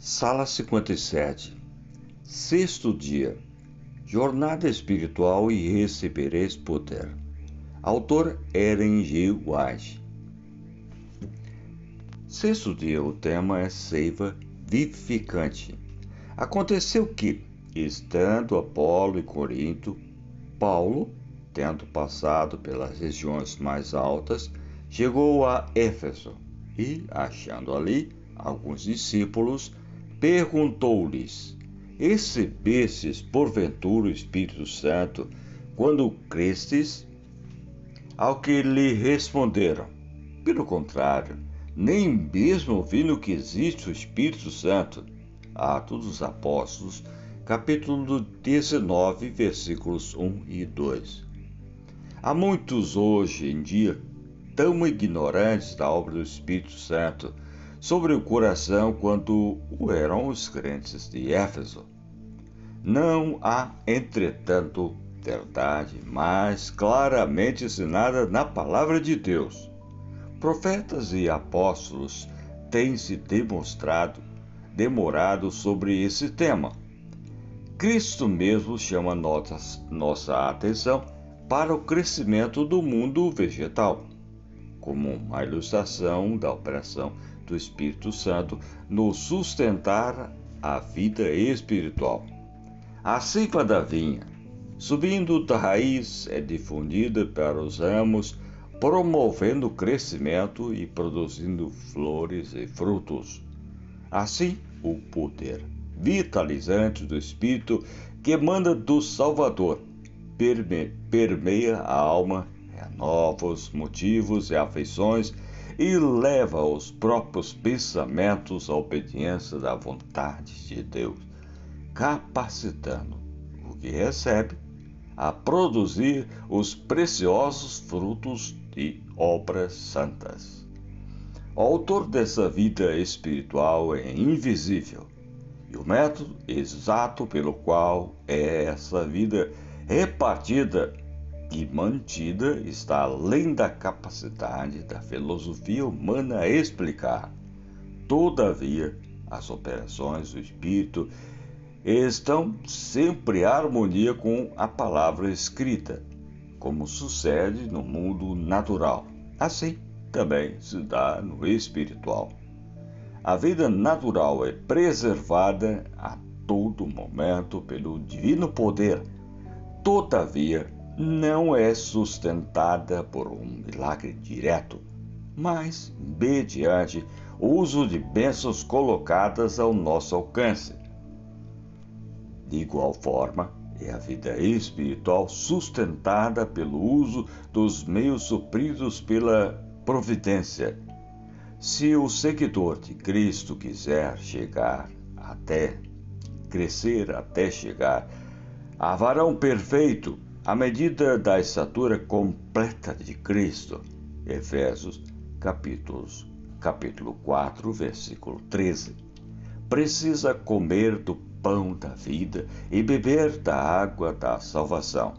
Sala 57 Sexto dia Jornada espiritual e recebereis poder. Autor Eren G. White. Sexto dia, o tema é seiva vivificante. Aconteceu que, estando Apolo e Corinto, Paulo, tendo passado pelas regiões mais altas, chegou a Éfeso e, achando ali alguns discípulos, perguntou-lhes: Recebestes porventura o Espírito Santo quando crestes? Ao que lhe responderam: Pelo contrário, nem mesmo ouvindo que existe o Espírito Santo. Atos dos Apóstolos, capítulo 19, versículos 1 e 2. Há muitos hoje em dia tão ignorantes da obra do Espírito Santo sobre o coração quanto o eram os crentes de Éfeso. Não há, entretanto, verdade mais claramente ensinada na palavra de Deus. Profetas e apóstolos têm se demonstrado, demorado sobre esse tema. Cristo mesmo chama nossa, nossa atenção para o crescimento do mundo vegetal, como uma ilustração da operação do Espírito Santo no sustentar a vida espiritual. A seiva da vinha, subindo da raiz, é difundida para os ramos, promovendo o crescimento e produzindo flores e frutos. Assim, o poder vitalizante do Espírito que emana do Salvador permeia a alma, renova os motivos e afeições e leva os próprios pensamentos à obediência da vontade de Deus, capacitando o que recebe a produzir os preciosos frutos de obras santas. O autor dessa vida espiritual é invisível e o método exato pelo qual é essa vida repartida e mantida está além da capacidade da filosofia humana a explicar. Todavia, as operações do espírito estão sempre em harmonia com a palavra escrita, como sucede no mundo natural. Assim também se dá no espiritual. A vida natural é preservada a todo momento pelo divino poder. Todavia, não é sustentada por um milagre direto, mas mediante uso de bênçãos colocadas ao nosso alcance. De igual forma, é a vida espiritual sustentada pelo uso dos meios supridos pela providência. Se o seguidor de Cristo quiser chegar até crescer até chegar a varão perfeito, à medida da estatura completa de Cristo. Efésios capítulos, capítulo 4, versículo 13. Precisa comer do pão da vida e beber da água da salvação.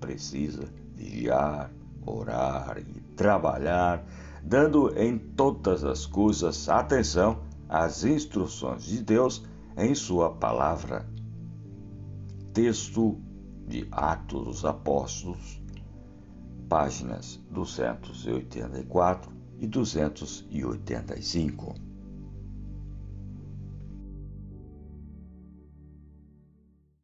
Precisa vigiar, orar e trabalhar, dando em todas as coisas atenção às instruções de Deus em Sua palavra. Texto de Atos dos Apóstolos, páginas 284 e 285.